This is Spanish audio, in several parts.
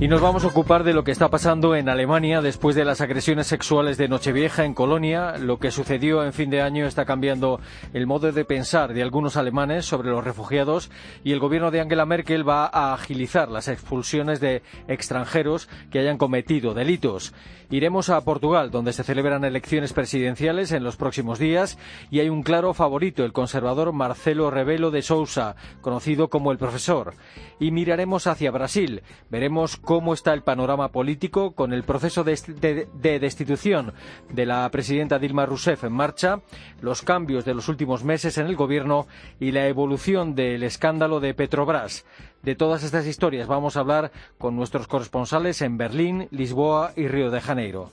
Y nos vamos a ocupar de lo que está pasando en Alemania después de las agresiones sexuales de Nochevieja en Colonia. Lo que sucedió en fin de año está cambiando el modo de pensar de algunos alemanes sobre los refugiados y el gobierno de Angela Merkel va a agilizar las expulsiones de extranjeros que hayan cometido delitos. Iremos a Portugal, donde se celebran elecciones presidenciales en los próximos días y hay un claro favorito, el conservador Marcelo Rebelo de Sousa, conocido como el profesor. Y miraremos hacia Brasil. Veremos cómo está el panorama político con el proceso de, destitución de la presidenta Dilma Rousseff en marcha, los cambios de los últimos meses en el gobierno y la evolución del escándalo de Petrobras. De todas estas historias vamos a hablar con nuestros corresponsales en Berlín, Lisboa y Río de Janeiro.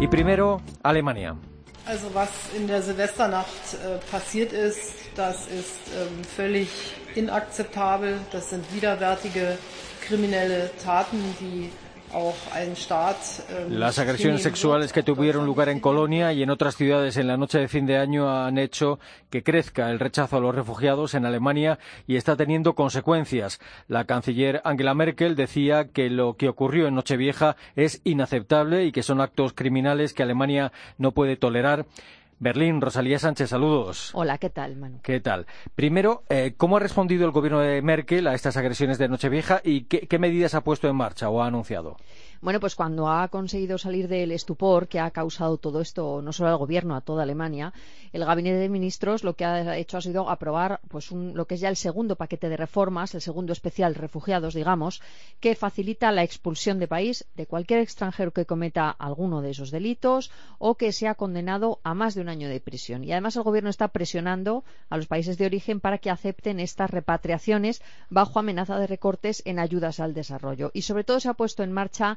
Y primero, Alemania. Also was in der Silvesternacht äh, passiert ist, das ist ähm, völlig inakzeptabel. Das sind widerwärtige kriminelle Taten, die Las agresiones sexuales que tuvieron lugar en Colonia y en otras ciudades en la noche de fin de año han hecho que crezca el rechazo a los refugiados en Alemania y está teniendo consecuencias. La canciller Angela Merkel decía que lo que ocurrió en Nochevieja es inaceptable y que son actos criminales que Alemania no puede tolerar. Berlín, Rosalía Sánchez, saludos. Hola, ¿qué tal, Manu? ¿Qué tal? Primero, eh, ¿cómo ha respondido el gobierno de Merkel a estas agresiones de Nochevieja y qué medidas ha puesto en marcha o ha anunciado? Bueno, pues cuando ha conseguido salir del estupor que ha causado todo esto, no solo al gobierno, a toda Alemania, el gabinete de ministros lo que ha hecho ha sido aprobar pues lo que es ya el segundo paquete de reformas, el segundo especial refugiados, digamos, que facilita la expulsión de país de cualquier extranjero que cometa alguno de esos delitos o que sea condenado a más de un año de prisión. Y además el gobierno está presionando a los países de origen para que acepten estas repatriaciones bajo amenaza de recortes en ayudas al desarrollo. Y sobre todo se ha puesto en marcha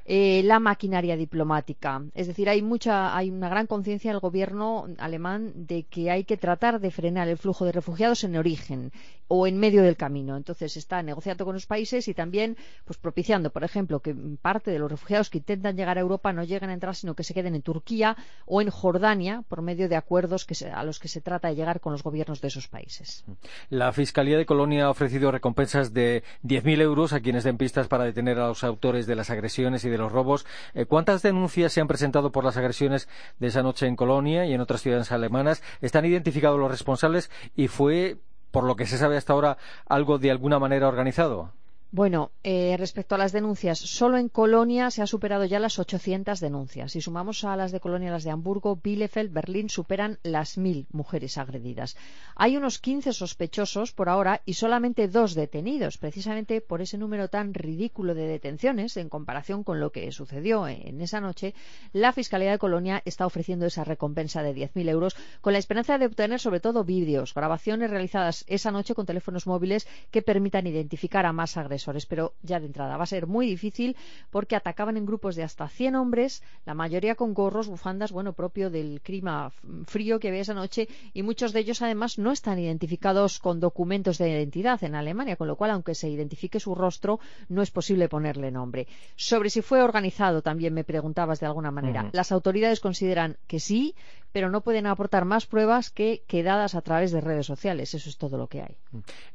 eh, la maquinaria diplomática. Es decir, hay mucha, hay una gran conciencia en el gobierno alemán de que hay que tratar de frenar el flujo de refugiados en origen o en medio del camino. Entonces está negociando con los países y también pues propiciando, por ejemplo, que parte de los refugiados que intentan llegar a Europa no lleguen a entrar, sino que se queden en Turquía o en Jordania por medio de acuerdos a los que se trata de llegar con los gobiernos de esos países. La Fiscalía de Colonia ha ofrecido recompensas de 10.000 euros a quienes den pistas para detener a los autores de las agresiones y de los robos. Eh, ¿Cuántas denuncias se han presentado por las agresiones de esa noche en Colonia y en otras ciudades alemanas? ¿Están identificados los responsables y fue, por lo que se sabe hasta ahora, algo de alguna manera organizado? Bueno, eh, respecto a las denuncias, solo en Colonia se ha superado ya las 800 denuncias. Si sumamos a las de Colonia las de Hamburgo, Bielefeld, Berlín, superan las mil mujeres agredidas. Hay unos 15 sospechosos por ahora y solamente dos detenidos, precisamente por ese número tan ridículo de detenciones en comparación con lo que sucedió en esa noche. La Fiscalía de Colonia está ofreciendo esa recompensa de 10.000 euros con la esperanza de obtener sobre todo vídeos, grabaciones realizadas esa noche con teléfonos móviles que permitan identificar a más agresores pero ya de entrada va a ser muy difícil porque atacaban en grupos de hasta 100 hombres, la mayoría con gorros, bufandas, bueno, propio del clima frío que había esa noche y muchos de ellos además no están identificados con documentos de identidad en Alemania, con lo cual aunque se identifique su rostro no es posible ponerle nombre. Sobre si fue organizado también me preguntabas de alguna manera. Las autoridades consideran que sí, pero no pueden aportar más pruebas que quedadas a través de redes sociales. Eso es todo lo que hay.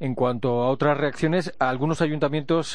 En cuanto a otras reacciones, algunos ayuntamientos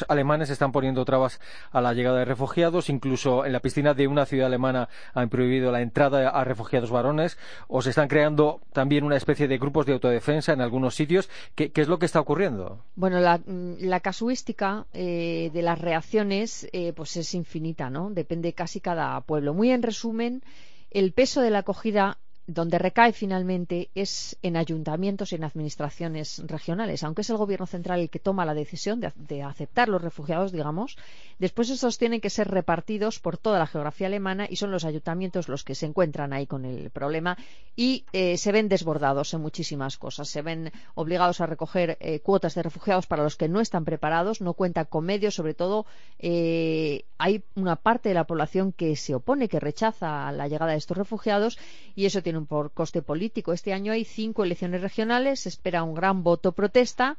alemanes están poniendo trabas a la llegada de refugiados. Incluso en la piscina de una ciudad alemana han prohibido la entrada a refugiados varones. O se están creando también una especie de grupos de autodefensa en algunos sitios. ¿Qué, es lo que está ocurriendo? Bueno, la, mm, casuística eh, de las reacciones eh, pues es infinita, ¿no? Depende casi cada pueblo. Muy en resumen, el peso de la acogida donde recae finalmente es en ayuntamientos y en administraciones regionales, aunque es el gobierno central el que toma la decisión de, aceptar los refugiados, digamos, después estos tienen que ser repartidos por toda la geografía alemana y son los ayuntamientos los que se encuentran ahí con el problema y eh, se ven desbordados en muchísimas cosas. Se ven obligados a recoger eh, cuotas de refugiados para los que no están preparados, no cuentan con medios, sobre todo eh, hay una parte de la población que se opone, que rechaza la llegada de estos refugiados y eso tiene tiene un coste político. Este año hay cinco elecciones regionales, se espera un gran voto protesta.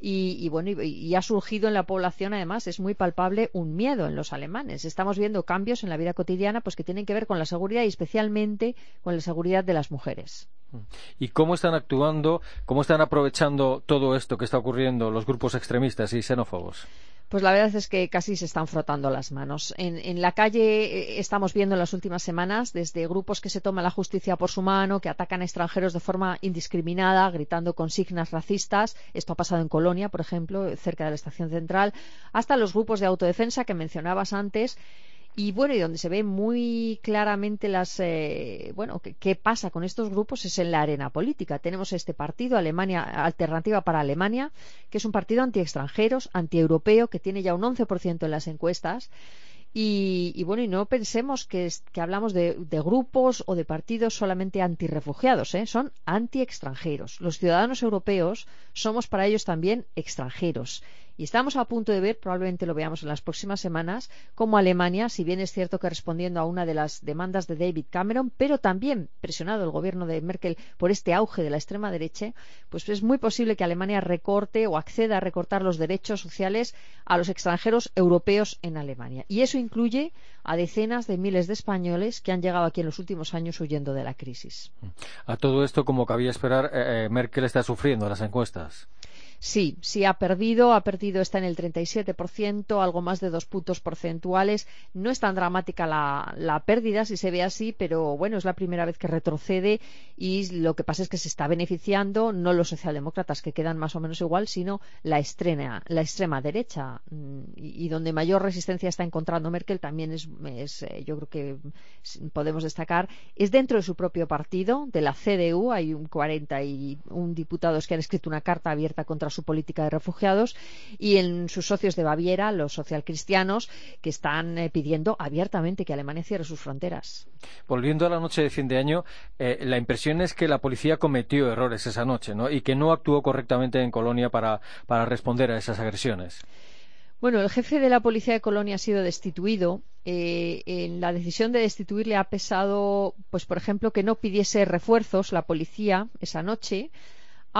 Y, bueno, y, ha surgido en la población, además, es muy palpable un miedo en los alemanes. Estamos viendo cambios en la vida cotidiana pues que tienen que ver con la seguridad y especialmente con la seguridad de las mujeres. ¿Y cómo están actuando, cómo están aprovechando todo esto que está ocurriendo los grupos extremistas y xenófobos? Pues la verdad es que casi se están frotando las manos. En, la calle eh, estamos viendo en las últimas semanas desde grupos que se toman la justicia por su mano, que atacan a extranjeros de forma indiscriminada, gritando consignas racistas. Esto ha pasado en Colonia, por ejemplo, cerca de la estación central, hasta los grupos de autodefensa que mencionabas antes y bueno, y donde se ve muy claramente las, eh, bueno, qué pasa con estos grupos es en la arena política. Tenemos este partido, Alemania, Alternativa para Alemania, que es un partido anti-extranjeros, anti-europeo, que tiene ya un 11% en las encuestas. Y, bueno, y no pensemos que, hablamos de, grupos o de partidos solamente anti-refugiados, ¿eh? son anti-extranjeros. Los ciudadanos europeos somos para ellos también extranjeros. Y estamos a punto de ver, probablemente lo veamos en las próximas semanas, cómo Alemania, si bien es cierto que respondiendo a una de las demandas de David Cameron, pero también presionado el gobierno de Merkel por este auge de la extrema derecha, pues es muy posible que Alemania recorte o acceda a recortar los derechos sociales a los extranjeros europeos en Alemania. Y eso incluye a decenas de miles de españoles que han llegado aquí en los últimos años huyendo de la crisis. A todo esto, como cabía esperar, eh, eh, Merkel está sufriendo las encuestas. Sí, sí ha perdido, ha perdido, está en el 37%, algo más de dos puntos porcentuales. No es tan dramática la, pérdida, si se ve así, pero bueno, es la primera vez que retrocede y lo que pasa es que se está beneficiando no los socialdemócratas, que quedan más o menos igual, sino la, estrena, la extrema derecha. Mm, y, donde mayor resistencia está encontrando Merkel también es, eh, yo creo que podemos destacar, es dentro de su propio partido, de la CDU. Hay un 41 diputados que han escrito una carta abierta contra su política de refugiados y en sus socios de Baviera, los socialcristianos, que están eh, pidiendo abiertamente que Alemania cierre sus fronteras. Volviendo a la noche de fin de año, eh, la impresión es que la policía cometió errores esa noche y que no actuó correctamente en Colonia para, responder a esas agresiones. Bueno, el jefe de la policía de Colonia ha sido destituido. Eh, en la decisión de destituirle ha pesado, pues por ejemplo, que no pidiese refuerzos la policía esa noche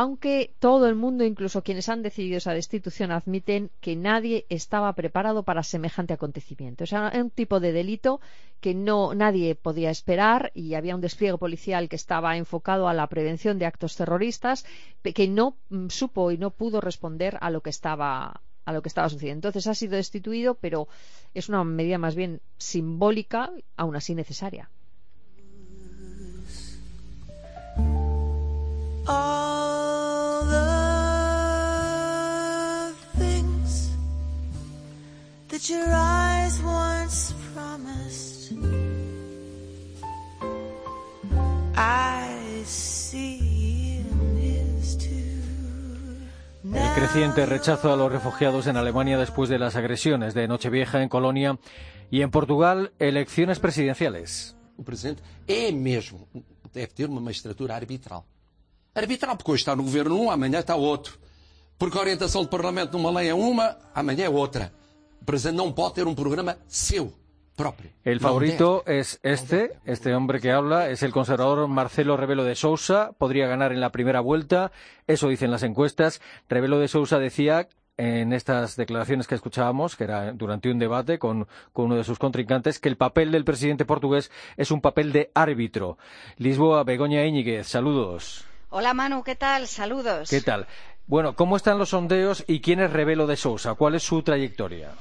aunque todo el mundo, incluso quienes han decidido esa destitución, admiten que nadie estaba preparado para semejante acontecimiento. O sea, un tipo de delito que no nadie podía esperar y había un despliegue policial que estaba enfocado a la prevención de actos terroristas que no mm, supo y no pudo responder a lo que estaba a lo que estaba sucediendo. Entonces ha sido destituido, pero es una medida más bien simbólica, aún así necesaria. El creciente rechazo a los refugiados en Alemania después de las agresiones de Nochevieja en Colonia y en Portugal, elecciones presidenciales. El presidente é mesmo, debe ter uma magistratura arbitral. Arbitral porque hoje está no governo um, amanhã está outro. Porque a orientação do Parlamento numa lei é uma, amanhã é outra. Presidente não pode ter um programa seu. Propio. El favorito es este, este hombre que habla, es el conservador Marcelo Rebelo de Sousa, podría ganar en la primera vuelta, eso dicen las encuestas. Rebelo de Sousa decía en estas declaraciones que escuchábamos, que era durante un debate con, con, uno de sus contrincantes, que el papel del presidente portugués es un papel de árbitro. Lisboa, Begoña Íñiguez, saludos. Hola Manu, ¿qué tal? Saludos. ¿Qué tal? Bueno, ¿cómo están los sondeos y quién es Rebelo de Sousa? ¿Cuál es su trayectoria?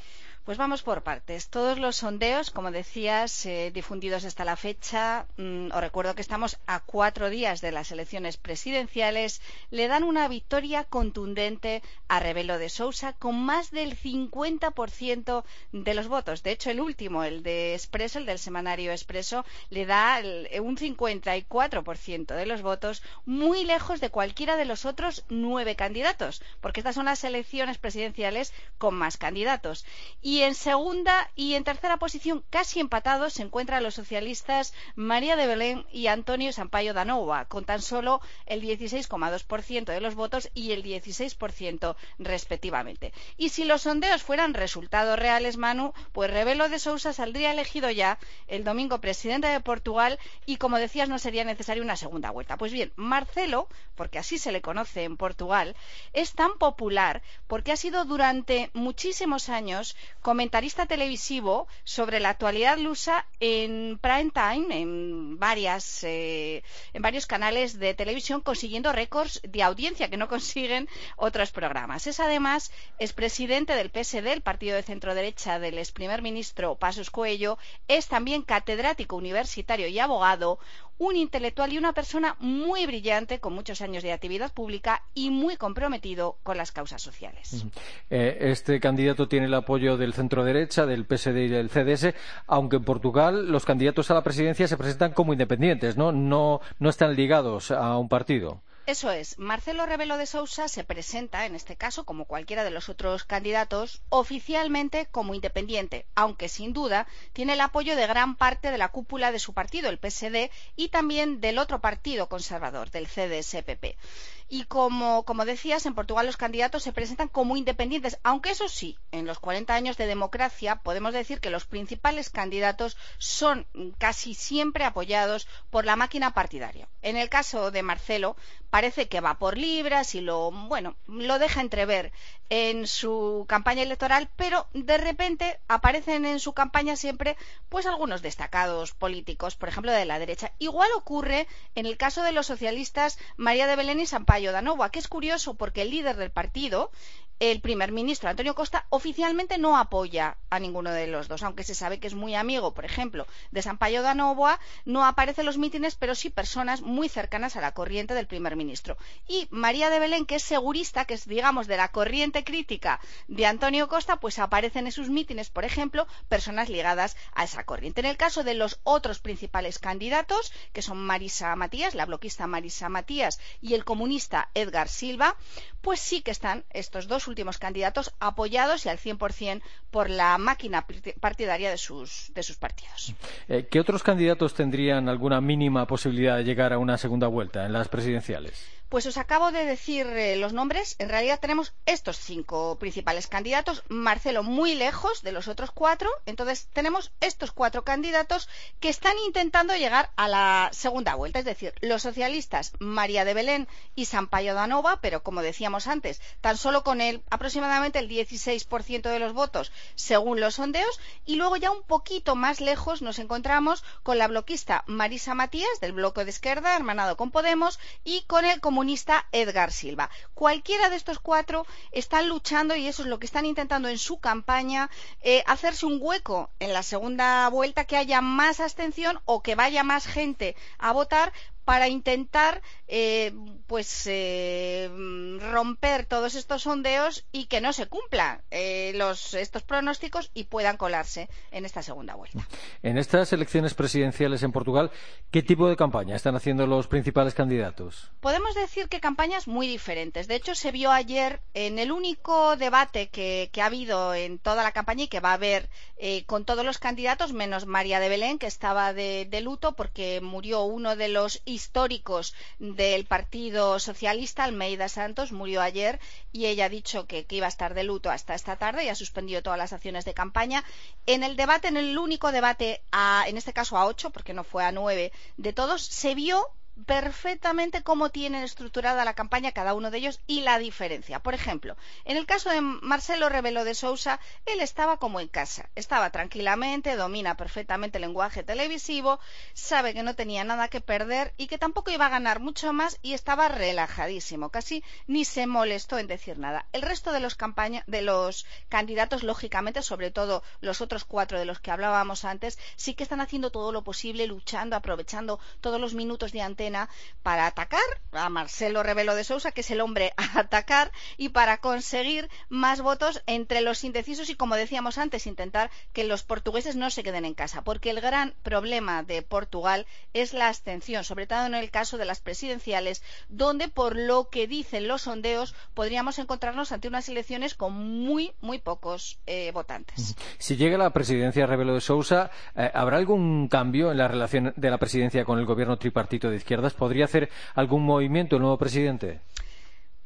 Pues vamos por partes. Todos los sondeos, como decías, eh, difundidos hasta la fecha, mm, os recuerdo que estamos a cuatro días de las elecciones presidenciales, le dan una victoria contundente a Rebelo de Sousa con más del 50% de los votos. De hecho, el último, el de Expreso, el del semanario Expreso, le da un 54% de los votos, muy lejos de cualquiera de los otros nueve candidatos, porque estas son las elecciones presidenciales con más candidatos. Y Y en segunda y en tercera posición, casi empatados, se encuentran los socialistas María de Belén y Antonio Sampaio Danova, con tan solo el 16,2% de los votos y el 16% respectivamente. Y si los sondeos fueran resultados reales, Manu, pues Rebelo de Sousa saldría elegido ya el domingo presidente de Portugal y, como decías, no sería necesaria una segunda vuelta. Pues bien, Marcelo, porque así se le conoce en Portugal, es tan popular porque ha sido durante muchísimos años comentarista televisivo sobre la actualidad lusa en prime time, en, varias, eh, en varios canales de televisión, consiguiendo récords de audiencia que no consiguen otros programas. Es además es presidente del PSD, el partido de centro derecha del ex primer ministro Pasos Coelho, es también catedrático universitario y abogado, un intelectual y una persona muy brillante, con muchos años de actividad pública y muy comprometido con las causas sociales. Eh, este candidato tiene el apoyo del centro derecha, del PSD y del CDS, aunque en Portugal los candidatos a la presidencia se presentan como independientes, ¿no? No, no están ligados a un partido. Eso es. Marcelo Rebelo de Sousa se presenta, en este caso, como cualquiera de los otros candidatos, oficialmente como independiente, aunque sin duda tiene el apoyo de gran parte de la cúpula de su partido, el PSD, y también del otro partido conservador, del CDS-PP. Y como, decías, en Portugal los candidatos se presentan como independientes, aunque eso sí, en los 40 años de democracia podemos decir que los principales candidatos son casi siempre apoyados por la máquina partidaria. En el caso de Marcelo, parece que va por libras y lo, bueno, lo deja entrever en su campaña electoral, pero de repente aparecen en su campaña siempre pues algunos destacados políticos, por ejemplo de la derecha. Igual ocurre en el caso de los socialistas María de Belén y Sampaio Danova, que es curioso porque el líder del partido el primer ministro Antonio Costa oficialmente no apoya a ninguno de los dos, aunque se sabe que es muy amigo, por ejemplo, de Sampaio da Novoa, no aparece en los mítines, pero sí personas muy cercanas a la corriente del primer ministro. Y María de Belén, que es segurista, que es, digamos, de la corriente crítica de Antonio Costa, pues aparecen en sus mítines, por ejemplo, personas ligadas a esa corriente. En el caso de los otros principales candidatos, que son Marisa Matías, la bloquista Marisa Matías, y el comunista Edgar Silva, pues sí que están estos dos últimos candidatos apoyados y al 100% por la máquina partidaria de sus, de sus partidos. Eh, ¿Qué otros candidatos tendrían alguna mínima posibilidad de llegar a una segunda vuelta en las presidenciales? Pues os acabo de decir eh, los nombres. En realidad tenemos estos cinco principales candidatos. Marcelo muy lejos de los otros cuatro. Entonces tenemos estos cuatro candidatos que están intentando llegar a la segunda vuelta. Es decir, los socialistas María de Belén y Sampaio Danova, pero como decíamos antes, tan solo con el, aproximadamente el 16% de los votos según los sondeos. Y luego ya un poquito más lejos nos encontramos con la bloquista Marisa Matías del bloque de izquierda, hermanado con Podemos, y con el comunista Edgar Silva. Cualquiera de estos cuatro están luchando y eso es lo que están intentando en su campaña, eh, hacerse un hueco en la segunda vuelta, que haya más abstención o que vaya más gente a votar para intentar eh, pues eh, romper todos estos sondeos y que no se cumplan eh, los, estos pronósticos y puedan colarse en esta segunda vuelta. En estas elecciones presidenciales en Portugal, ¿qué tipo de campaña están haciendo los principales candidatos? Podemos decir que campañas muy diferentes. De hecho, se vio ayer en el único debate que, que ha habido en toda la campaña y que va a haber con todos los candidatos, menos María de Belén, que estaba de, de luto porque murió uno de los históricos del Partido Socialista, Almeida Santos, murió ayer y ella ha dicho que, iba a estar de luto hasta esta tarde y ha suspendido todas las acciones de campaña. En el debate, en el único debate, a, en este caso a ocho, porque no fue a nueve, de todos, se vio perfectamente cómo tienen estructurada la campaña cada uno de ellos y la diferencia. Por ejemplo, en el caso de Marcelo Rebelo de Sousa, él estaba como en casa, estaba tranquilamente, domina perfectamente el lenguaje televisivo, sabe que no tenía nada que perder y que tampoco iba a ganar mucho más y estaba relajadísimo, casi ni se molestó en decir nada. El resto de los, campaña, de los candidatos, lógicamente, sobre todo los otros cuatro de los que hablábamos antes, sí que están haciendo todo lo posible, luchando, aprovechando todos los minutos de antena para atacar a Marcelo Rebelo de Sousa, que es el hombre a atacar, y para conseguir más votos entre los indecisos y, como decíamos antes, intentar que los portugueses no se queden en casa. Porque el gran problema de Portugal es la abstención, sobre todo en el caso de las presidenciales, donde, por lo que dicen los sondeos, podríamos encontrarnos ante unas elecciones con muy, muy pocos eh, votantes. Si llega la presidencia Rebelo de Sousa, eh, ¿habrá algún cambio en la relación de la presidencia con el gobierno tripartito de izquierdas? ¿Podría hacer algún movimiento el nuevo presidente?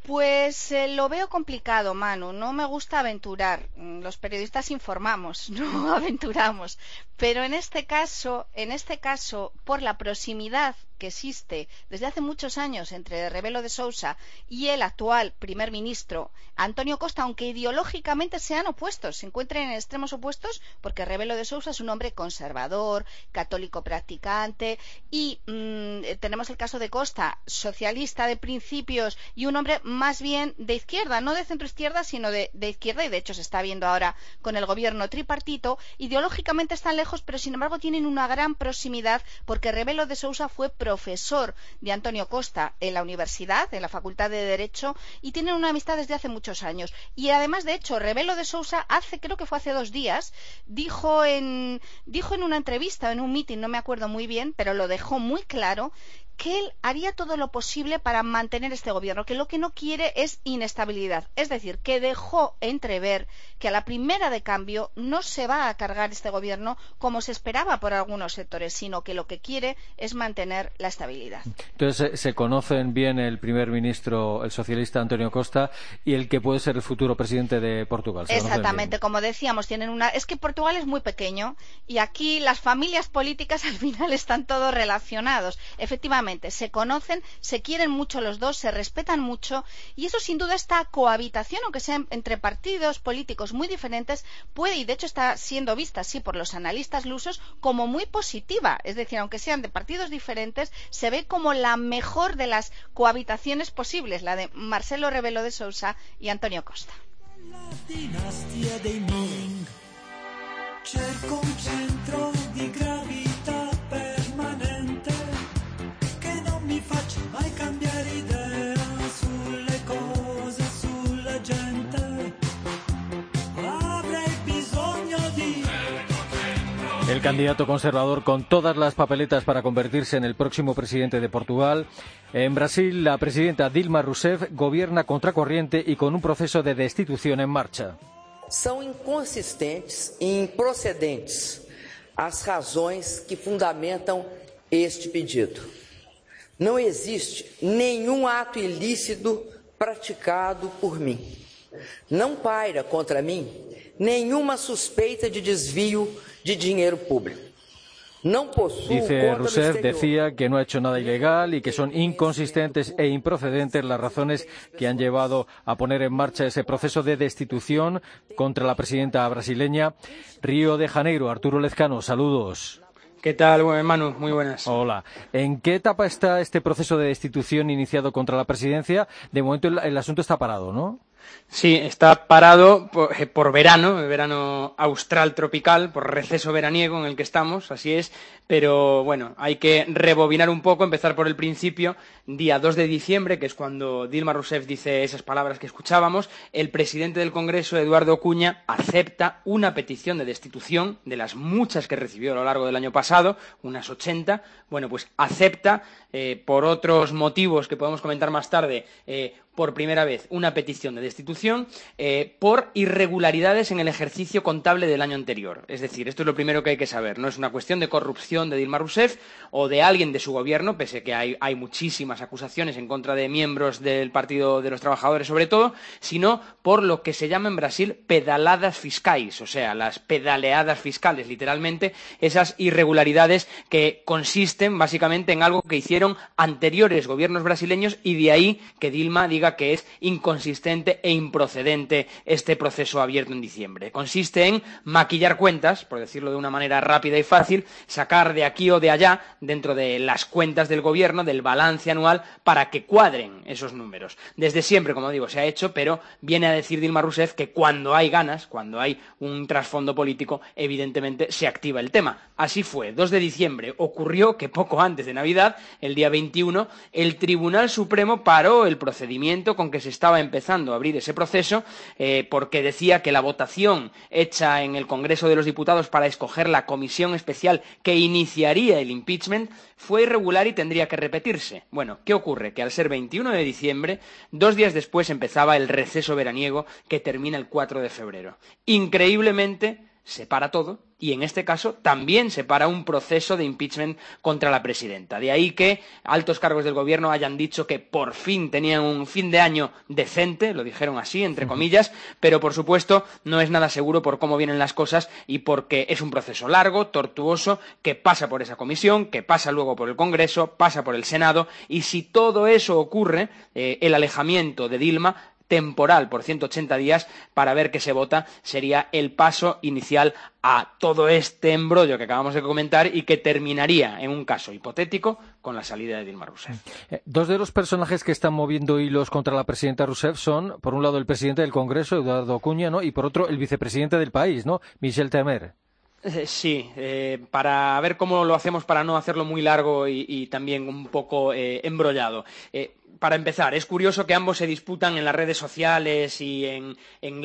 Pues eh, lo veo complicado, Manu. No me gusta aventurar. Mm, los periodistas informamos, no aventuramos. Pero en este caso, en este caso, por la proximidad que existe desde hace muchos años entre Rebelo de Sousa y el actual primer ministro Antonio Costa, aunque ideológicamente sean opuestos, se encuentren en extremos opuestos, porque Rebelo de Sousa es un hombre conservador, católico practicante, y mm, tenemos el caso de Costa, socialista de principios y un hombre más bien de izquierda, no de centro izquierda, sino de izquierda, y de hecho se está viendo ahora con el gobierno tripartito. Ideológicamente están lejos, pero sin embargo tienen una gran proximidad, porque Rebelo de Sousa fue profesor de Antonio Costa en la universidad, en la Facultad de Derecho, y tienen una amistad desde hace muchos años. Y además, de hecho, Rebelo de Sousa hace, creo que fue hace dos días, dijo en, dijo en una entrevista, en un mitin, no me acuerdo muy bien, pero lo dejó muy claro, que él haría todo lo posible para mantener este gobierno, que lo que no quiere es inestabilidad. Es decir, que dejó entrever que a la primera de cambio no se va a cargar este gobierno como se esperaba por algunos sectores, sino que lo que quiere es mantener la estabilidad. Entonces, se conocen bien el primer ministro, el socialista Antonio Costa, y el que puede ser el futuro presidente de Portugal. Exactamente, como decíamos, tienen una. Es que Portugal es muy pequeño y aquí las familias políticas al final están todos relacionados. Efectivamente, se conocen, se quieren mucho los dos, se respetan mucho y eso sin duda esta cohabitación, aunque sea entre partidos políticos muy diferentes, puede y de hecho está siendo vista así por los analistas lusos como muy positiva. Es decir, aunque sean de partidos diferentes, se ve como la mejor de las cohabitaciones posibles, la de Marcelo Rebelo de Sousa y Antonio Costa. El candidato conservador con todas las papeletas para convertirse en el próximo presidente de Portugal. En Brasil, la presidenta Dilma Rousseff gobierna contracorriente y con un proceso de destitución en marcha. Son inconsistentes e improcedentes as razões que fundamentam este pedido. Não existe nenhum ato ilícito praticado por mim. Não paira contra mim nenhuma suspeita de desvio. Dice Rousseff, decía que no ha hecho nada ilegal y que son inconsistentes e improcedentes las razones que han llevado a poner en marcha ese proceso de destitución contra la presidenta brasileña. Río de Janeiro, Arturo Lezcano, saludos. ¿Qué tal, hermano? Muy buenas. Hola. ¿En qué etapa está este proceso de destitución iniciado contra la presidencia? De momento el asunto está parado, ¿no? Sí, está parado por, eh, por, verano, verano austral tropical, por receso veraniego en el que estamos, así es, pero bueno, hay que rebobinar un poco, empezar por el principio. Día 2 de diciembre, que es cuando Dilma Rousseff dice esas palabras que escuchábamos, el presidente del Congreso, Eduardo Cuña, acepta una petición de destitución de las muchas que recibió a lo largo del año pasado, unas 80. Bueno, pues acepta, eh, por otros motivos que podemos comentar más tarde, eh, por primera vez una petición de destitución eh, por irregularidades en el ejercicio contable del año anterior. Es decir, esto es lo primero que hay que saber. No es una cuestión de corrupción de Dilma Rousseff o de alguien de su gobierno, pese que hay, hay muchísimas acusaciones en contra de miembros del Partido de los Trabajadores, sobre todo, sino por lo que se llama en Brasil pedaladas fiscales, o sea, las pedaleadas fiscales, literalmente, esas irregularidades que consisten básicamente en algo que hicieron anteriores gobiernos brasileños y de ahí que Dilma diga que es inconsistente e improcedente este proceso abierto en diciembre. Consiste en maquillar cuentas, por decirlo de una manera rápida y fácil, sacar de aquí o de allá, dentro de las cuentas del gobierno, del balance anual, para que cuadren esos números. Desde siempre, como digo, se ha hecho, pero viene a decir Dilma Rousseff que cuando hay ganas, cuando hay un trasfondo político, evidentemente se activa el tema. Así fue. 2 de diciembre ocurrió que poco antes de Navidad, el día 21, el Tribunal Supremo paró el procedimiento con que se estaba empezando a abrir ese proceso eh, porque decía que la votación hecha en el Congreso de los Diputados para escoger la comisión especial que iniciaría el impeachment fue irregular y tendría que repetirse. Bueno, ¿qué ocurre? Que al ser 21 de diciembre, dos días después empezaba el receso veraniego que termina el 4 de febrero. Increíblemente, se para todo y en este caso también se para un proceso de impeachment contra la presidenta. De ahí que altos cargos del gobierno hayan dicho que por fin tenían un fin de año decente, lo dijeron así, entre comillas, pero por supuesto no es nada seguro por cómo vienen las cosas y porque es un proceso largo, tortuoso, que pasa por esa comisión, que pasa luego por el Congreso, pasa por el Senado y si todo eso ocurre, eh, el alejamiento de Dilma temporal por 180 días para ver qué se vota sería el paso inicial a todo este embrollo que acabamos de comentar y que terminaría en un caso hipotético con la salida de Dilma Rousseff. Eh, dos de los personajes que están moviendo hilos contra la presidenta Rousseff son, por un lado, el presidente del Congreso, Eduardo Acuña, ¿no? y por otro, el vicepresidente del país, ¿no? Michel Temer. Eh, sí, eh, para ver cómo lo hacemos para no hacerlo muy largo y, también un poco embrollado para empezar, es curioso que ambos se disputan en las redes sociales y en,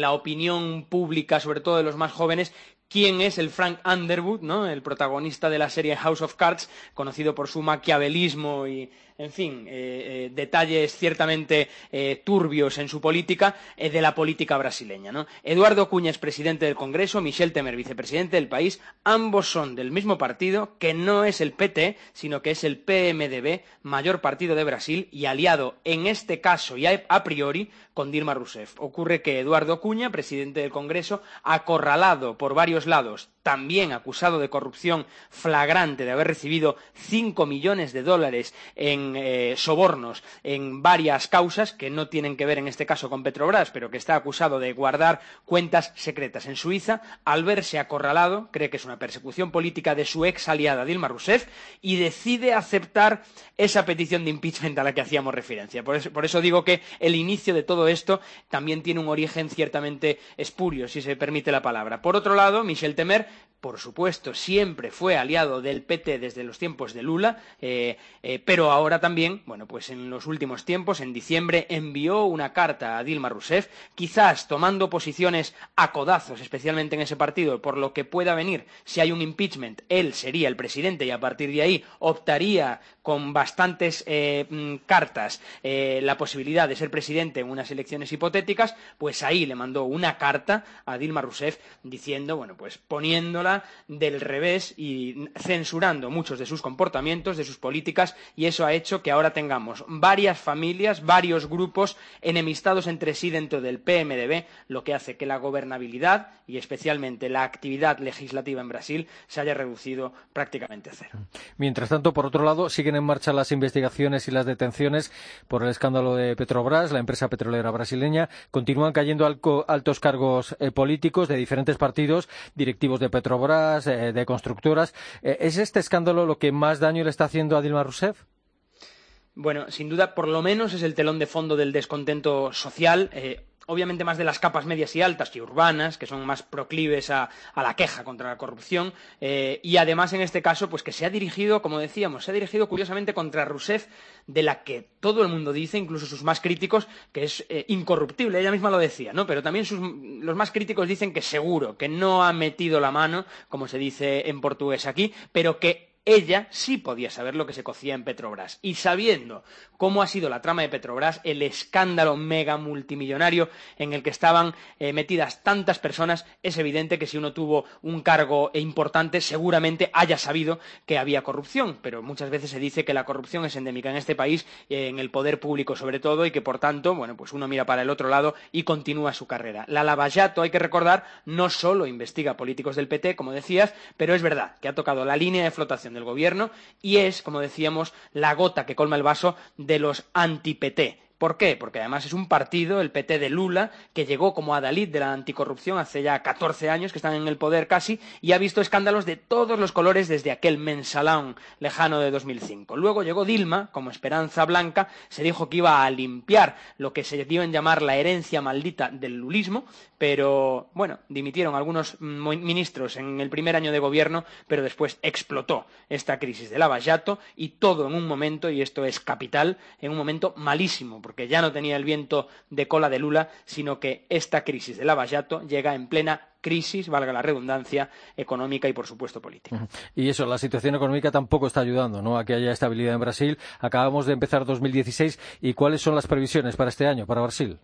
la opinión pública, sobre todo de los más jóvenes, quién es el Frank Underwood, ¿no? el protagonista de la serie House of Cards, conocido por su maquiavelismo y, en fin, eh, eh, detalles ciertamente eh, turbios en su política, de la política brasileña. Eduardo Cuña es presidente del Congreso, Michel Temer vicepresidente del país, ambos son del mismo partido, que no es el PT, sino que es el PMDB, mayor partido de Brasil, y aliado en este caso y a priori con Dilma Rousseff. Ocurre que Eduardo Cuña, presidente del Congreso, acorralado por varios lados, también acusado de corrupción flagrante de haber recibido cinco millones de dólares en eh, sobornos en varias causas que no tienen que ver en este caso con Petrobras, pero que está acusado de guardar cuentas secretas en Suiza, al verse acorralado, cree que es una persecución política de su ex aliada Dilma Rousseff y decide aceptar esa petición de impeachment a la que hacíamos referencia. Por eso, por eso digo que el inicio de todo esto también tiene un origen ciertamente espurio, si se permite la palabra. Por otro lado, Michel Temer por supuesto, siempre fue aliado del PT desde los tiempos de Lula, eh, eh, pero ahora también, bueno, pues en los últimos tiempos, en diciembre, envió una carta a Dilma Rousseff, quizás tomando posiciones a codazos, especialmente en ese partido, por lo que pueda venir, si hay un impeachment, él sería el presidente y a partir de ahí optaría con bastantes eh, mm, cartas la posibilidad de ser presidente en unas elecciones hipotéticas, pues ahí le mandó una carta a Dilma Rousseff diciendo, bueno, pues poniéndola del revés y censurando muchos de sus comportamientos, de sus políticas, y eso ha hecho que ahora tengamos varias familias, varios grupos enemistados entre sí dentro del PMDB, lo que hace que la gobernabilidad y especialmente la actividad legislativa en Brasil se haya reducido prácticamente a cero. Mientras tanto, por otro lado, siguen en marcha las investigaciones y las detenciones por el escándalo de Petrobras, la empresa petrolera brasileña. Continúan cayendo altos cargos eh, políticos de diferentes partidos, directivos de Petrobras eh, de constructoras. Eh, ¿Es este escándalo lo que más daño le está haciendo a Dilma Rousseff? Bueno, sin duda, por lo menos es el telón de fondo del descontento social. Eh, obviamente más de las capas medias y altas y urbanas, que son más proclives a, la queja contra la corrupción, eh, y además en este caso, pues que se ha dirigido, como decíamos, se ha dirigido curiosamente contra Rousseff, de la que todo el mundo dice, incluso sus más críticos, que es eh, incorruptible, ella misma lo decía, ¿no? Pero también los más críticos dicen que seguro, que no ha metido la mano, como se dice en portugués aquí, pero que ella sí podía saber lo que se cocía en Petrobras. Y sabiendo cómo ha sido la trama de Petrobras, el escándalo mega multimillonario en el que estaban eh, metidas tantas personas, es evidente que si uno tuvo un cargo importante, seguramente haya sabido que había corrupción. Pero muchas veces se dice que la corrupción es endémica en este país, eh, en el poder público sobre todo, y que por tanto, bueno, pues uno mira para el otro lado y continúa su carrera. La Lavallato, hay que recordar, no solo investiga políticos del PT, como decías, pero es verdad que ha tocado la línea de flotación del gobierno y es, como decíamos, la gota que colma el vaso de los anti-PT ¿Por qué? Porque además es un partido, el PT de Lula, que llegó como adalid de la anticorrupción hace ya 14 años, que están en el poder casi, y ha visto escándalos de todos los colores desde aquel mensalón lejano de 2005. Luego llegó Dilma, como esperanza blanca, se dijo que iba a limpiar lo que se dio en llamar la herencia maldita del lulismo, pero bueno, dimitieron algunos ministros en el primer año de gobierno, pero después explotó esta crisis de Lavallato y todo en un momento, y esto es capital, en un momento malísimo porque ya no tenía el viento de cola de Lula, sino que esta crisis de Lavallato llega en plena crisis, valga la redundancia, económica y, por supuesto, política. Y eso, la situación económica tampoco está ayudando ¿no? a que haya estabilidad en Brasil. Acabamos de empezar 2016 y ¿cuáles son las previsiones para este año, para Brasil?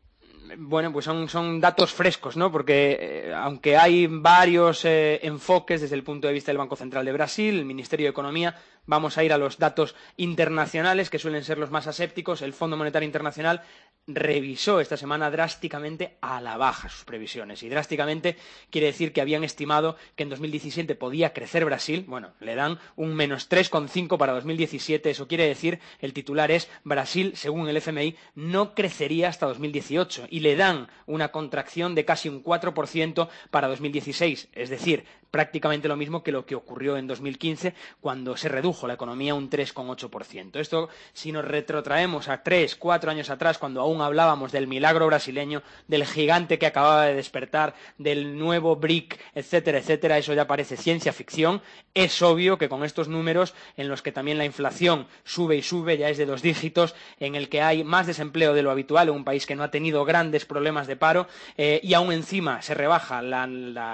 Bueno, pues son, datos frescos, ¿no? Porque eh, aunque hay varios eh, enfoques desde el punto de vista del Banco Central de Brasil, el Ministerio de Economía, vamos a ir a los datos internacionales, que suelen ser los más asépticos. El Fondo Monetario Internacional revisó esta semana drásticamente a la baja sus previsiones. Y drásticamente quiere decir que habían estimado que en 2017 podía crecer Brasil. Bueno, le dan un menos 3,5 para 2017. Eso quiere decir, el titular es Brasil, según el FMI, no crecería hasta 2018. Y le dan una contracción de casi un 4% para 2016. Es decir, prácticamente lo mismo que lo que ocurrió en 2015, cuando se redujo la economía un 3,8%. Esto, si nos retrotraemos a tres, cuatro años atrás, cuando aún hablábamos del milagro brasileño, del gigante que acababa de despertar, del nuevo BRIC, etcétera, etcétera, eso ya parece ciencia ficción. Es obvio que con estos números, en los que también la inflación sube y sube, ya es de dos dígitos, en el que hay más desempleo de lo habitual, en un país que no ha tenido grandes problemas de paro, eh, y aún encima se rebaja la,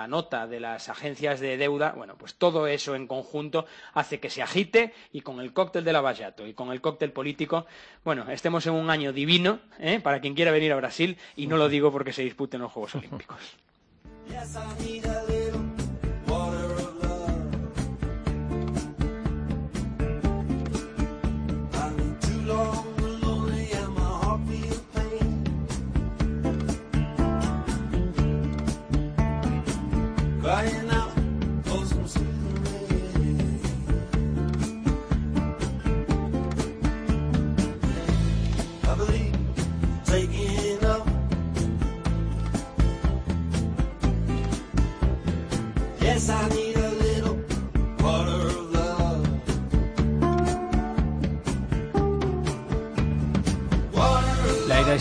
nota de las agencias de deuda, bueno, pues todo eso en conjunto hace que se agite y con el cóctel de Lavallato y con el cóctel político, bueno, estemos en un año divino, ¿eh? para quien quiera venir a Brasil, y no lo digo porque se disputen los Juegos Olímpicos. La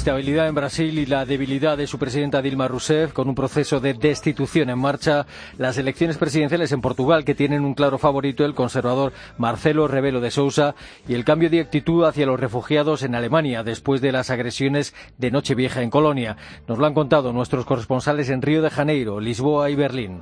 inestabilidad en Brasil y la debilidad de su presidenta Dilma Rousseff, con un proceso de destitución en marcha, las elecciones presidenciales en Portugal, que tienen un claro favorito, el conservador Marcelo Rebelo de Sousa, y el cambio de actitud hacia los refugiados en Alemania, después de las agresiones de Nochevieja en Colonia. Nos lo han contado nuestros corresponsales en Río de Janeiro, Lisboa y Berlín.